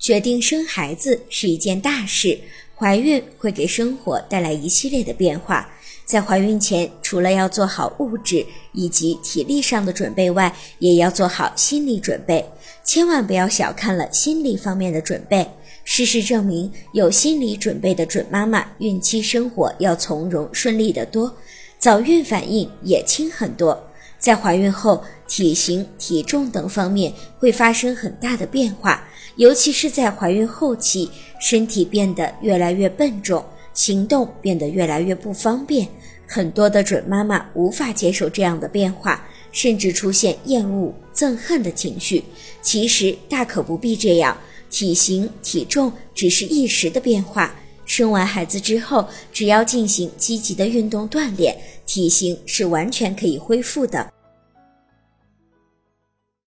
决定生孩子是一件大事，怀孕会给生活带来一系列的变化。在怀孕前，除了要做好物质以及体力上的准备外，也要做好心理准备。千万不要小看了心理方面的准备。事实证明，有心理准备的准妈妈，孕期生活要从容顺利得多，早孕反应也轻很多。在怀孕后，体型、体重等方面会发生很大的变化，尤其是在怀孕后期，身体变得越来越笨重，行动变得越来越不方便。很多的准妈妈无法接受这样的变化，甚至出现厌恶、憎恨的情绪。其实大可不必这样，体型、体重只是一时的变化。生完孩子之后，只要进行积极的运动锻炼，体型是完全可以恢复的。